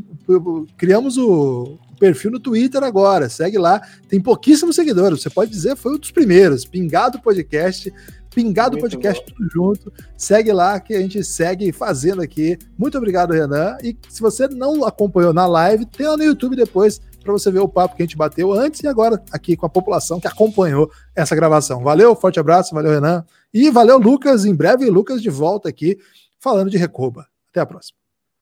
[SPEAKER 1] Criamos o perfil no Twitter agora. Segue lá. Tem pouquíssimos seguidores. Você pode dizer foi um dos primeiros. Pingado Podcast. Pingado Muito Podcast, bom. tudo junto. Segue lá que a gente segue fazendo aqui. Muito obrigado, Renan. E se você não acompanhou na live, tem lá no YouTube depois para você ver o papo que a gente bateu antes e agora aqui com a população que acompanhou essa gravação. Valeu, forte abraço, valeu, Renan. E valeu, Lucas. Em breve, Lucas de volta aqui falando de Recoba. Até a próxima.